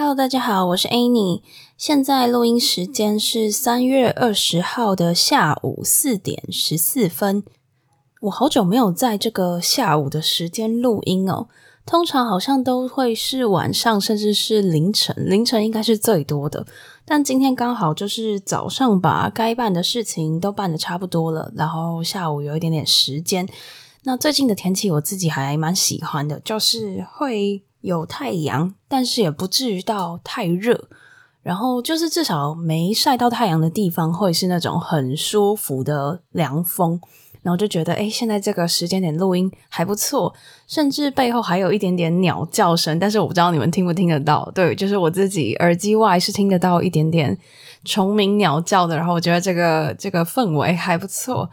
Hello，大家好，我是 Annie，现在录音时间是三月二十号的下午四点十四分。我好久没有在这个下午的时间录音哦，通常好像都会是晚上，甚至是凌晨，凌晨应该是最多的。但今天刚好就是早上把该办的事情都办得差不多了，然后下午有一点点时间。那最近的天气我自己还蛮喜欢的，就是会有太阳，但是也不至于到太热，然后就是至少没晒到太阳的地方会是那种很舒服的凉风。然后就觉得，诶，现在这个时间点录音还不错，甚至背后还有一点点鸟叫声，但是我不知道你们听不听得到。对，就是我自己耳机外是听得到一点点虫鸣鸟叫的。然后我觉得这个这个氛围还不错。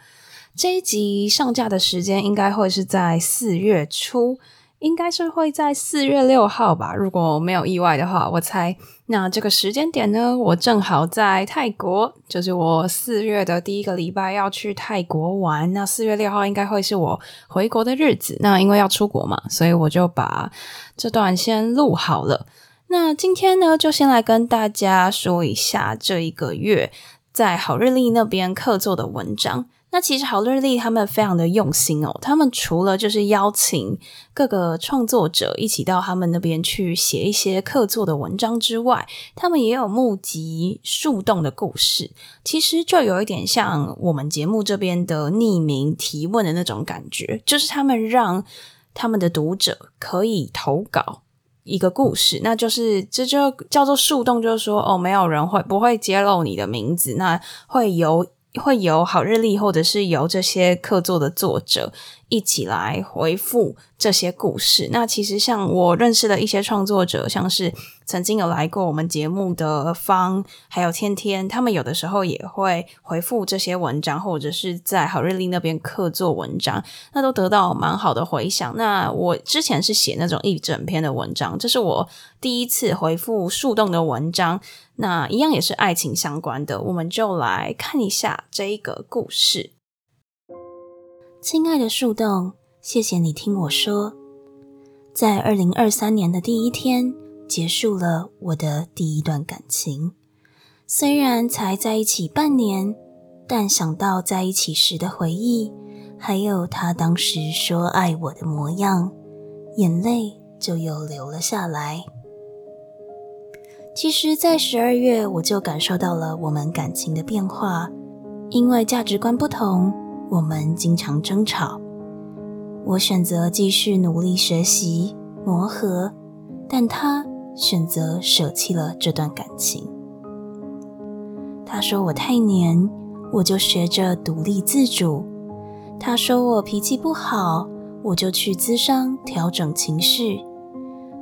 这一集上架的时间应该会是在四月初。应该是会在四月六号吧，如果没有意外的话，我猜。那这个时间点呢，我正好在泰国，就是我四月的第一个礼拜要去泰国玩。那四月六号应该会是我回国的日子。那因为要出国嘛，所以我就把这段先录好了。那今天呢，就先来跟大家说一下这一个月在好日历那边客座的文章。那其实好日历他们非常的用心哦，他们除了就是邀请各个创作者一起到他们那边去写一些客座的文章之外，他们也有募集树洞的故事，其实就有一点像我们节目这边的匿名提问的那种感觉，就是他们让他们的读者可以投稿一个故事，那就是这就叫做树洞，就是说哦，没有人会不会揭露你的名字，那会由。会有好日历，或者是由这些客座的作者。一起来回复这些故事。那其实像我认识的一些创作者，像是曾经有来过我们节目的方，还有天天，他们有的时候也会回复这些文章，或者是在好日历那边客座文章，那都得到蛮好的回响。那我之前是写那种一整篇的文章，这是我第一次回复树洞的文章。那一样也是爱情相关的，我们就来看一下这一个故事。亲爱的树洞，谢谢你听我说，在二零二三年的第一天结束了我的第一段感情。虽然才在一起半年，但想到在一起时的回忆，还有他当时说爱我的模样，眼泪就又流了下来。其实，在十二月我就感受到了我们感情的变化，因为价值观不同，我们经常争吵。我选择继续努力学习磨合，但他选择舍弃了这段感情。他说我太黏，我就学着独立自主；他说我脾气不好，我就去咨商调整情绪；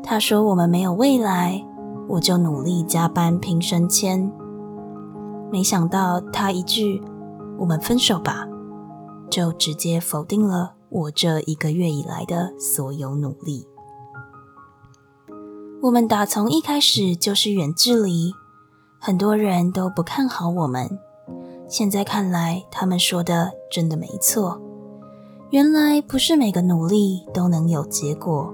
他说我们没有未来。我就努力加班拼升迁，没想到他一句“我们分手吧”，就直接否定了我这一个月以来的所有努力。我们打从一开始就是远距离，很多人都不看好我们。现在看来，他们说的真的没错。原来不是每个努力都能有结果。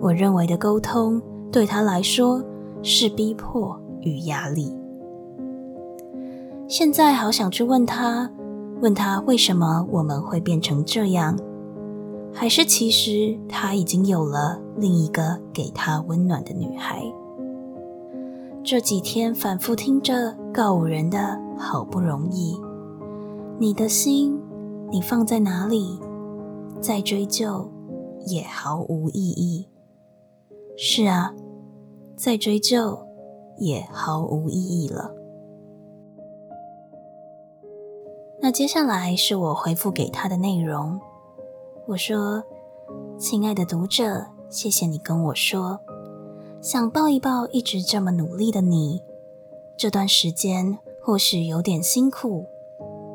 我认为的沟通，对他来说，是逼迫与压力。现在好想去问他，问他为什么我们会变成这样？还是其实他已经有了另一个给他温暖的女孩？这几天反复听着告五人的好不容易，你的心你放在哪里？再追究也毫无意义。是啊。再追究也毫无意义了。那接下来是我回复给他的内容。我说：“亲爱的读者，谢谢你跟我说，想抱一抱一直这么努力的你。这段时间或许有点辛苦，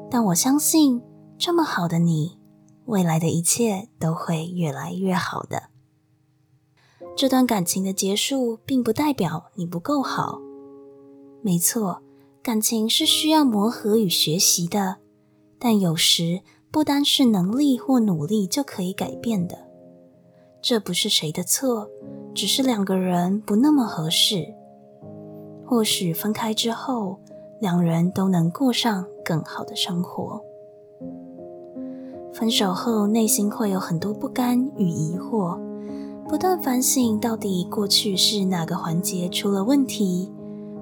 但我相信这么好的你，未来的一切都会越来越好的。这段感情的结束，并不代表你不够好。没错，感情是需要磨合与学习的，但有时不单是能力或努力就可以改变的。这不是谁的错，只是两个人不那么合适。或许分开之后，两人都能过上更好的生活。分手后，内心会有很多不甘与疑惑。不断反省，到底过去是哪个环节出了问题，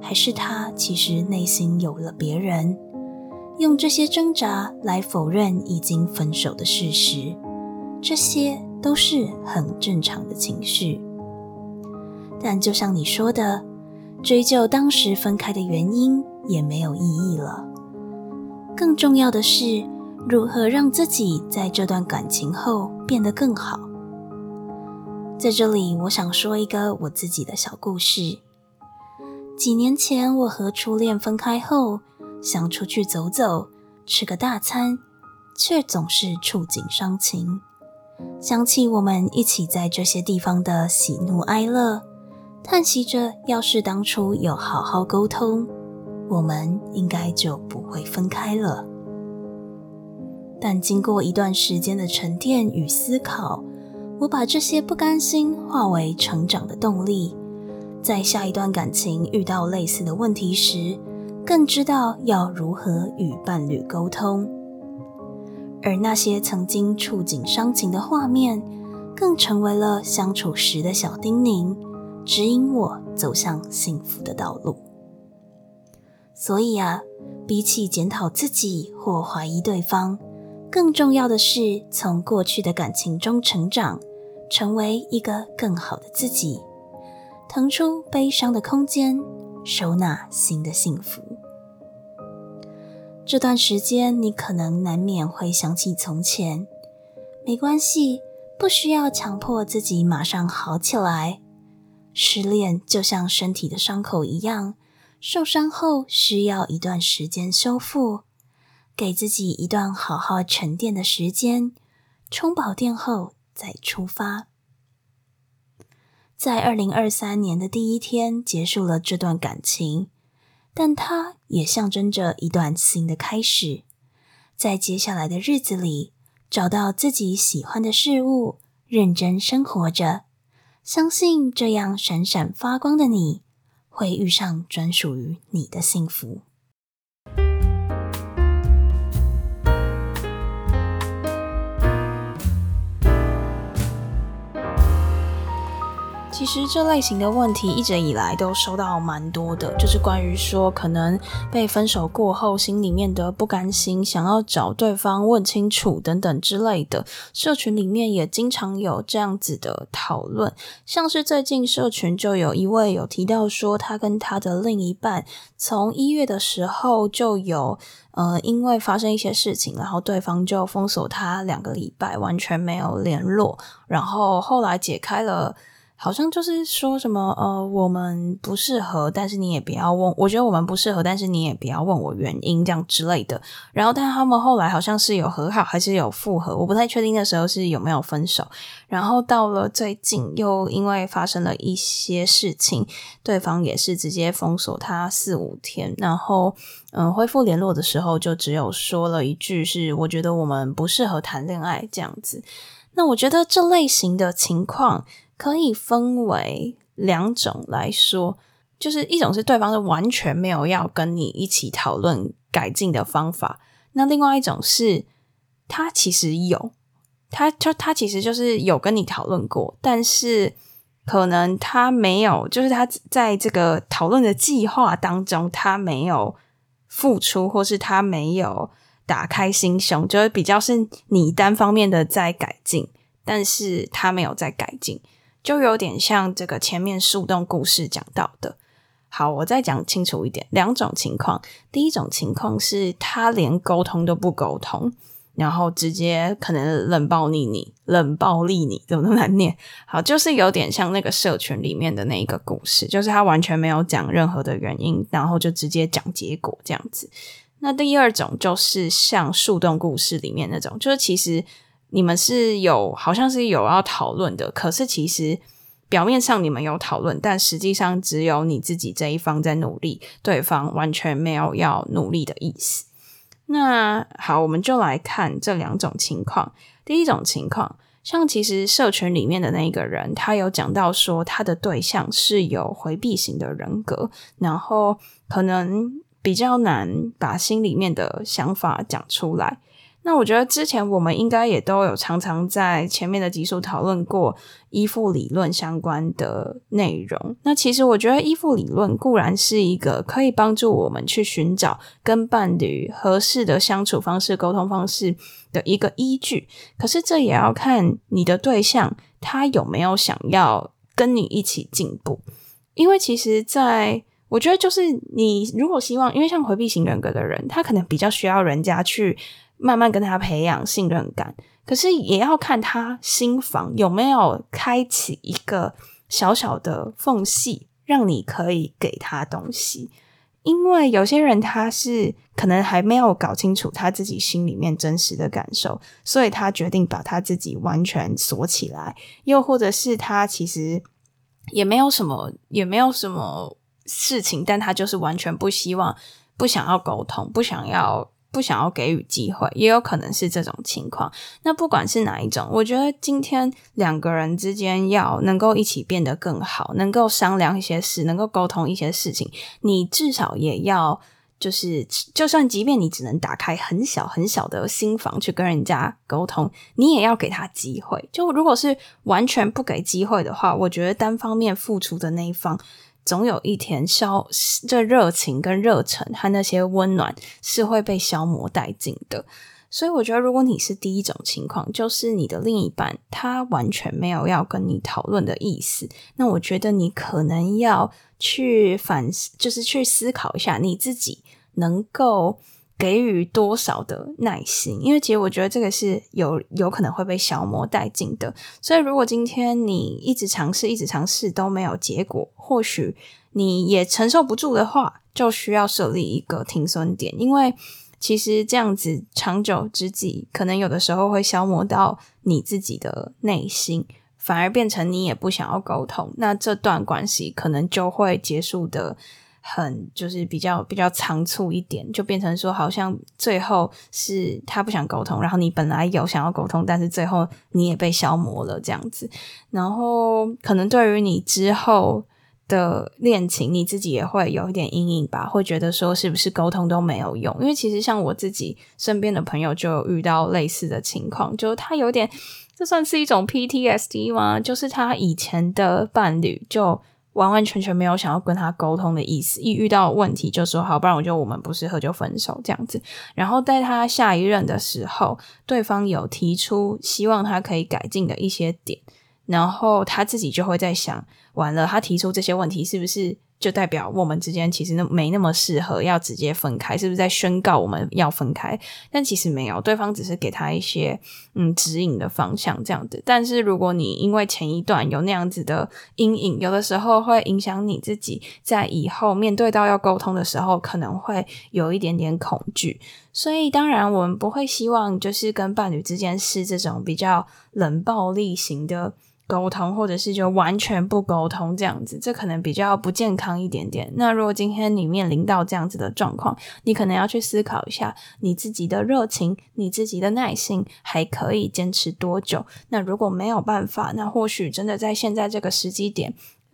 还是他其实内心有了别人？用这些挣扎来否认已经分手的事实，这些都是很正常的情绪。但就像你说的，追究当时分开的原因也没有意义了。更重要的是，如何让自己在这段感情后变得更好。在这里，我想说一个我自己的小故事。几年前，我和初恋分开后，想出去走走，吃个大餐，却总是触景伤情。想起我们一起在这些地方的喜怒哀乐，叹息着，要是当初有好好沟通，我们应该就不会分开了。但经过一段时间的沉淀与思考，我把这些不甘心化为成长的动力，在下一段感情遇到类似的问题时，更知道要如何与伴侣沟通。而那些曾经触景伤情的画面，更成为了相处时的小叮咛，指引我走向幸福的道路。所以啊，比起检讨自己或怀疑对方，更重要的是从过去的感情中成长。成为一个更好的自己，腾出悲伤的空间，收纳新的幸福。这段时间，你可能难免会想起从前，没关系，不需要强迫自己马上好起来。失恋就像身体的伤口一样，受伤后需要一段时间修复，给自己一段好好沉淀的时间，充饱电后。再出发，在二零二三年的第一天结束了这段感情，但它也象征着一段新的开始。在接下来的日子里，找到自己喜欢的事物，认真生活着，相信这样闪闪发光的你会遇上专属于你的幸福。其实这类型的问题一直以来都收到蛮多的，就是关于说可能被分手过后心里面的不甘心，想要找对方问清楚等等之类的。社群里面也经常有这样子的讨论，像是最近社群就有一位有提到说，他跟他的另一半从一月的时候就有呃因为发生一些事情，然后对方就封锁他两个礼拜，完全没有联络，然后后来解开了。好像就是说什么呃，我们不适合，但是你也不要问。我觉得我们不适合，但是你也不要问我原因，这样之类的。然后，但他们后来好像是有和好，还是有复合，我不太确定那时候是有没有分手。然后到了最近，又因为发生了一些事情，对方也是直接封锁他四五天。然后，嗯、恢复联络的时候，就只有说了一句是：“我觉得我们不适合谈恋爱。”这样子。那我觉得这类型的情况。可以分为两种来说，就是一种是对方是完全没有要跟你一起讨论改进的方法，那另外一种是他其实有，他就他其实就是有跟你讨论过，但是可能他没有，就是他在这个讨论的计划当中，他没有付出，或是他没有打开心胸，就是比较是你单方面的在改进，但是他没有在改进。就有点像这个前面树洞故事讲到的。好，我再讲清楚一点，两种情况。第一种情况是他连沟通都不沟通，然后直接可能冷暴力你，冷暴力你，怎么那么难念？好，就是有点像那个社群里面的那一个故事，就是他完全没有讲任何的原因，然后就直接讲结果这样子。那第二种就是像树洞故事里面那种，就是其实你们是有好像是有要讨论的，可是其实表面上你们有讨论，但实际上只有你自己这一方在努力，对方完全没有要努力的意思。那好，我们就来看这两种情况。第一种情况，像其实社群里面的那个人，他有讲到说他的对象是有回避型的人格，然后可能比较难把心里面的想法讲出来。那我觉得之前我们应该也都有常常在前面的集数讨论过依附理论相关的内容。那其实我觉得依附理论固然是一个可以帮助我们去寻找跟伴侣合适的相处方式、沟通方式的一个依据，可是这也要看你的对象他有没有想要跟你一起进步。因为其实在我觉得就是你如果希望，因为像回避型人格的人，他可能比较需要人家去。慢慢跟他培养信任感，可是也要看他心房有没有开启一个小小的缝隙，让你可以给他东西。因为有些人他是可能还没有搞清楚他自己心里面真实的感受，所以他决定把他自己完全锁起来，又或者是他其实也没有什么，也没有什么事情，但他就是完全不希望、不想要沟通、不想要。不想要给予机会，也有可能是这种情况。那不管是哪一种，我觉得今天两个人之间要能够一起变得更好，能够商量一些事，能够沟通一些事情，你至少也要就是，就算即便你只能打开很小很小的心房去跟人家沟通，你也要给他机会。就如果是完全不给机会的话，我觉得单方面付出的那一方。总有一天消，这热情跟热忱和那些温暖是会被消磨殆尽的。所以我觉得，如果你是第一种情况，就是你的另一半他完全没有要跟你讨论的意思，那我觉得你可能要去反思，就是去思考一下你自己能够。给予多少的耐心？因为其实我觉得这个是有有可能会被消磨殆尽的。所以如果今天你一直尝试、一直尝试都没有结果，或许你也承受不住的话，就需要设立一个停损点。因为其实这样子长久之计，可能有的时候会消磨到你自己的内心，反而变成你也不想要沟通，那这段关系可能就会结束的。很就是比较比较仓促一点，就变成说好像最后是他不想沟通，然后你本来有想要沟通，但是最后你也被消磨了这样子。然后可能对于你之后的恋情，你自己也会有一点阴影吧，会觉得说是不是沟通都没有用？因为其实像我自己身边的朋友就有遇到类似的情况，就他有点，这算是一种 PTSD 吗？就是他以前的伴侣就。完完全全没有想要跟他沟通的意思，一遇到问题就说好，不然我就我们不适合就分手这样子。然后在他下一任的时候，对方有提出希望他可以改进的一些点，然后他自己就会在想，完了，他提出这些问题是不是？就代表我们之间其实那没那么适合，要直接分开，是不是在宣告我们要分开？但其实没有，对方只是给他一些嗯指引的方向这样子。但是如果你因为前一段有那样子的阴影，有的时候会影响你自己在以后面对到要沟通的时候，可能会有一点点恐惧。所以当然我们不会希望就是跟伴侣之间是这种比较冷暴力型的。沟通，或者是就完全不沟通这样子，这可能比较不健康一点点。那如果今天你面临到这样子的状况，你可能要去思考一下，你自己的热情、你自己的耐心还可以坚持多久？那如果没有办法，那或许真的在现在这个时机点，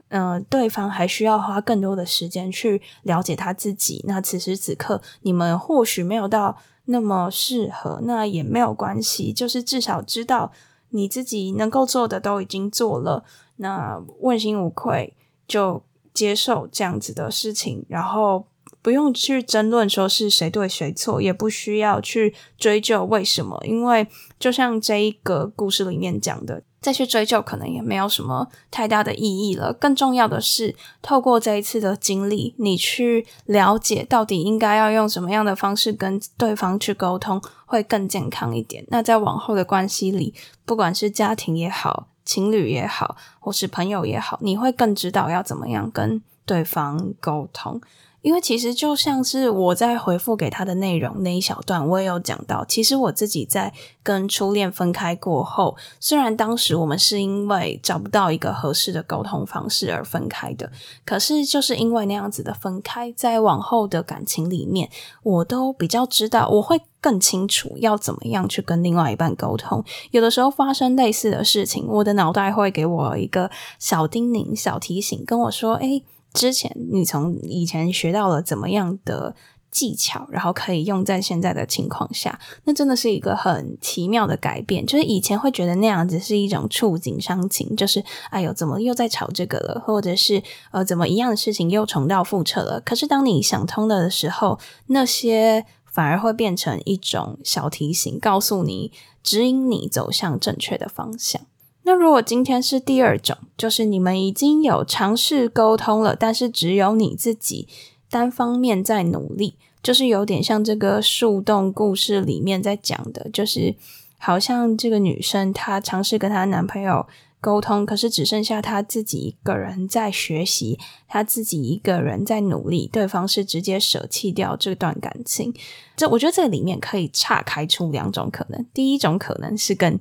嗯、对方还需要花更多的时间去了解他自己。那此时此刻，你们或许没有到那么适合，那也没有关系，就是至少知道。你自己能够做的都已经做了，那问心无愧，就接受这样子的事情，然后不用去争论说是谁对谁错，也不需要去追究为什么，因为就像这一个故事里面讲的，再去追究，可能也没有什么太大的意义了。更重要的是，透过这一次的经历，你去了解到底应该要用什么样的方式跟对方去沟通，会更健康一点。那在往后的关系里，不管是家庭也好，情侣也好，或是朋友也好，你会更知道要怎么样跟对方沟通。因为其实就像是我在回复给他的内容那一小段，我也有讲到，其实我自己在跟初恋分开过后，虽然当时我们是因为找不到一个合适的沟通方式而分开的，可是就是因为那样子的分开，在往后的感情里面，我都比较知道，我会更清楚要怎么样去跟另外一半沟通。有的时候发生类似的事情，我的脑袋会给我一个小叮咛、小提醒，跟我说：“诶。”之前你从以前学到了怎么样的技巧，然后可以用在现在的情况下，那真的是一个很奇妙的改变。就是以前会觉得那样子是一种触景伤情，就是哎呦，怎么又在吵这个了，或者是呃，怎么一样的事情又重蹈覆辙了。可是当你想通了的时候，那些反而会变成一种小提醒，告诉你，指引你走向正确的方向。那如果今天是第二种，就是你们已经有尝试沟通了，但是只有你自己单方面在努力，就是有点像这个树洞故事里面在讲的，就是好像这个女生她尝试跟她男朋友沟通，可是只剩下她自己一个人在学习，她自己一个人在努力，对方是直接舍弃掉这段感情。这我觉得这里面可以岔开出两种可能，第一种可能是跟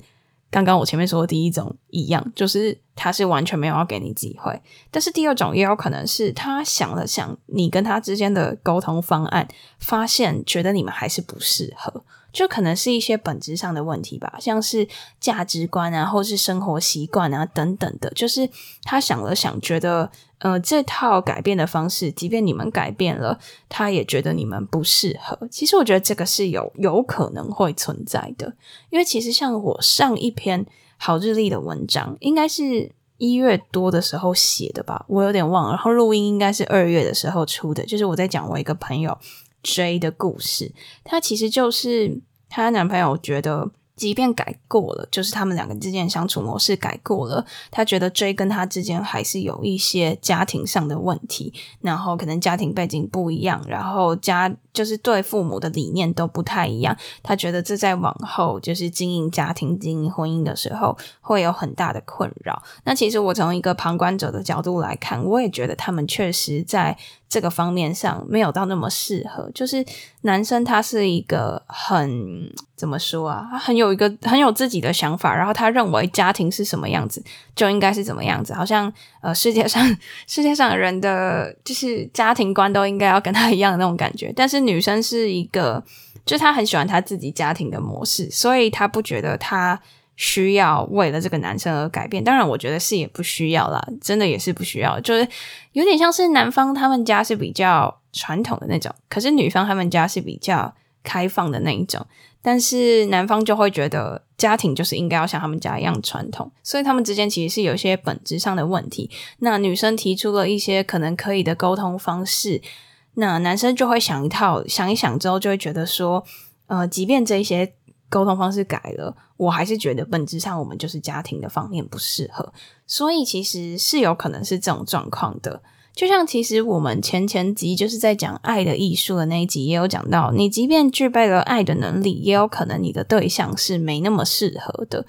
刚刚我前面说的第一种一样，就是他是完全没有要给你机会。但是第二种也有可能是他想了想你跟他之间的沟通方案，发现觉得你们还是不适合。就可能是一些本质上的问题吧，像是价值观啊，或是生活习惯啊等等的。就是他想了想，觉得呃这套改变的方式，即便你们改变了，他也觉得你们不适合。其实我觉得这个是有有可能会存在的，因为其实像我上一篇好日历的文章，应该是一月多的时候写的吧，我有点忘了。然后录音应该是二月的时候出的，就是我在讲我一个朋友。J 的故事，她其实就是她男朋友觉得，即便改过了，就是他们两个之间相处模式改过了，他觉得 J 跟他之间还是有一些家庭上的问题，然后可能家庭背景不一样，然后家就是对父母的理念都不太一样，他觉得这在往后就是经营家庭、经营婚姻的时候会有很大的困扰。那其实我从一个旁观者的角度来看，我也觉得他们确实在这个方面上没有到那么适合。就是男生他是一个很怎么说啊？他很有一个很有自己的想法，然后他认为家庭是什么样子就应该是怎么样子，好像呃世界上世界上人的就是家庭观都应该要跟他一样的那种感觉，但是。女生是一个，就她很喜欢她自己家庭的模式，所以她不觉得她需要为了这个男生而改变。当然，我觉得是也不需要啦，真的也是不需要。就是有点像是男方他们家是比较传统的那种，可是女方他们家是比较开放的那一种。但是男方就会觉得家庭就是应该要像他们家一样传统，所以他们之间其实是有些本质上的问题。那女生提出了一些可能可以的沟通方式。那男生就会想一套，想一想之后就会觉得说，呃，即便这些沟通方式改了，我还是觉得本质上我们就是家庭的方面不适合，所以其实是有可能是这种状况的。就像其实我们前前集就是在讲爱的艺术的那一集也有讲到，你即便具备了爱的能力，也有可能你的对象是没那么适合的。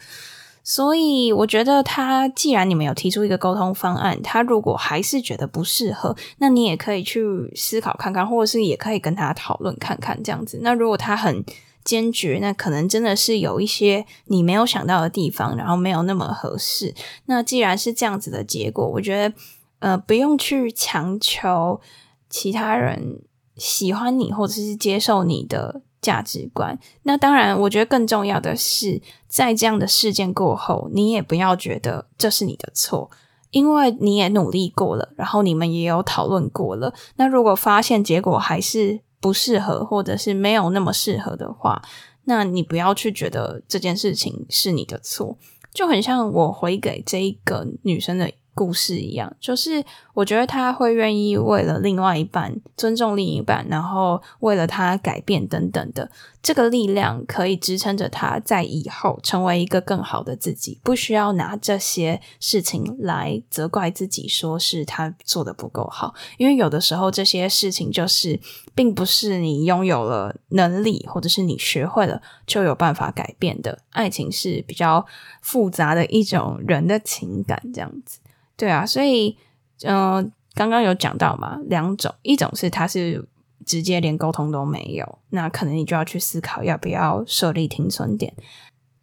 所以我觉得他既然你们有提出一个沟通方案，他如果还是觉得不适合，那你也可以去思考看看，或者是也可以跟他讨论看看这样子。那如果他很坚决，那可能真的是有一些你没有想到的地方，然后没有那么合适。那既然是这样子的结果，我觉得呃不用去强求其他人喜欢你或者是接受你的价值观，那当然，我觉得更重要的是，在这样的事件过后，你也不要觉得这是你的错，因为你也努力过了，然后你们也有讨论过了。那如果发现结果还是不适合，或者是没有那么适合的话，那你不要去觉得这件事情是你的错。就很像我回给这一个女生的故事一样，就是我觉得他会愿意为了另外一半尊重另一半，然后为了他改变等等的，这个力量可以支撑着他在以后成为一个更好的自己，不需要拿这些事情来责怪自己，说是他做的不够好，因为有的时候这些事情就是并不是你拥有了能力，或者是你学会了就有办法改变的。爱情是比较复杂的一种人的情感，这样子。对啊，所以，嗯、呃，刚刚有讲到嘛，两种，一种是他是直接连沟通都没有，那可能你就要去思考要不要设立停损点。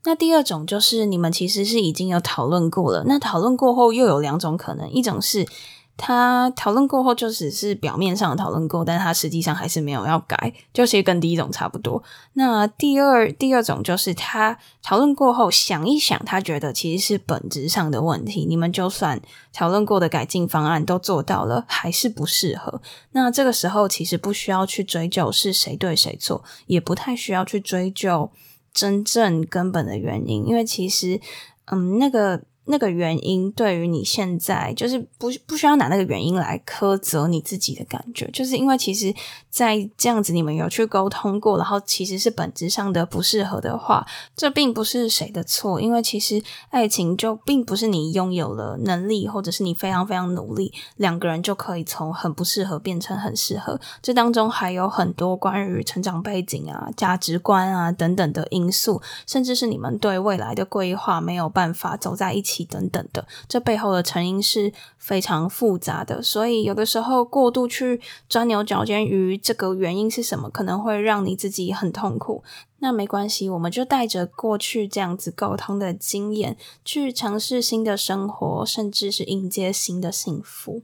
那第二种就是你们其实是已经有讨论过了，那讨论过后又有两种可能，一种是。他讨论过后就只是表面上讨论过，但他实际上还是没有要改，就其实跟第一种差不多。那第二第二种就是他讨论过后想一想，他觉得其实是本质上的问题。你们就算讨论过的改进方案都做到了，还是不适合。那这个时候其实不需要去追究是谁对谁错，也不太需要去追究真正根本的原因，因为其实，嗯，那个。那个原因对于你现在就是不不需要拿那个原因来苛责你自己的感觉，就是因为其实，在这样子你们有去沟通过，然后其实是本质上的不适合的话，这并不是谁的错，因为其实爱情就并不是你拥有了能力，或者是你非常非常努力，两个人就可以从很不适合变成很适合，这当中还有很多关于成长背景啊、价值观啊等等的因素，甚至是你们对未来的规划没有办法走在一起。等等的，这背后的成因是非常复杂的，所以有的时候过度去钻牛角尖于这个原因是什么，可能会让你自己很痛苦。那没关系，我们就带着过去这样子沟通的经验，去尝试新的生活，甚至是迎接新的幸福。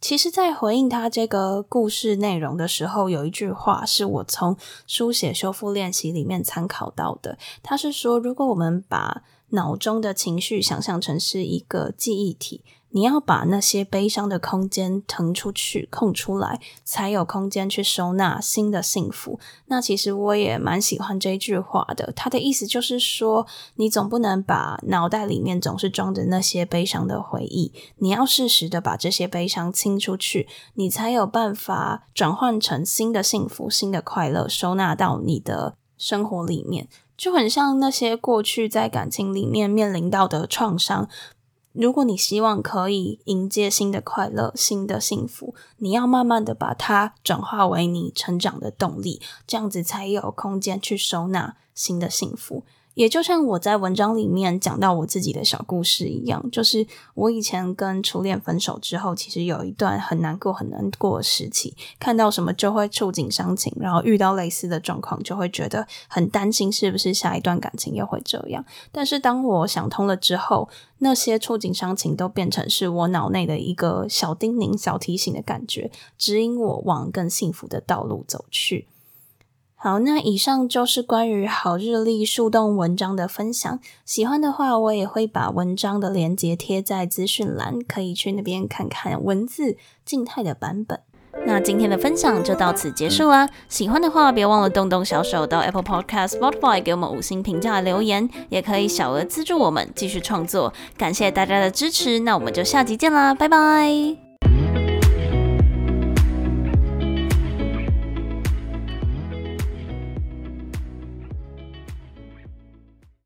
其实，在回应他这个故事内容的时候，有一句话是我从书写修复练习里面参考到的，他是说，如果我们把脑中的情绪想象成是一个记忆体，你要把那些悲伤的空间腾出去、空出来，才有空间去收纳新的幸福。那其实我也蛮喜欢这句话的，它的意思就是说，你总不能把脑袋里面总是装着那些悲伤的回忆，你要适时的把这些悲伤清出去，你才有办法转换成新的幸福、新的快乐，收纳到你的生活里面。就很像那些过去在感情里面面临到的创伤。如果你希望可以迎接新的快乐、新的幸福，你要慢慢的把它转化为你成长的动力，这样子才有空间去收纳新的幸福。也就像我在文章里面讲到我自己的小故事一样，就是我以前跟初恋分手之后，其实有一段很难过、很难过的时期，看到什么就会触景伤情，然后遇到类似的状况，就会觉得很担心是不是下一段感情又会这样。但是当我想通了之后，那些触景伤情都变成是我脑内的一个小叮咛、小提醒的感觉，指引我往更幸福的道路走去。好，那以上就是关于好日历树洞文章的分享。喜欢的话，我也会把文章的链接贴在资讯栏，可以去那边看看文字静态的版本。那今天的分享就到此结束啦。喜欢的话，别忘了动动小手到 Apple Podcast、Spotify 给我们五星评价留言，也可以小额资助我们继续创作。感谢大家的支持，那我们就下集见啦，拜拜。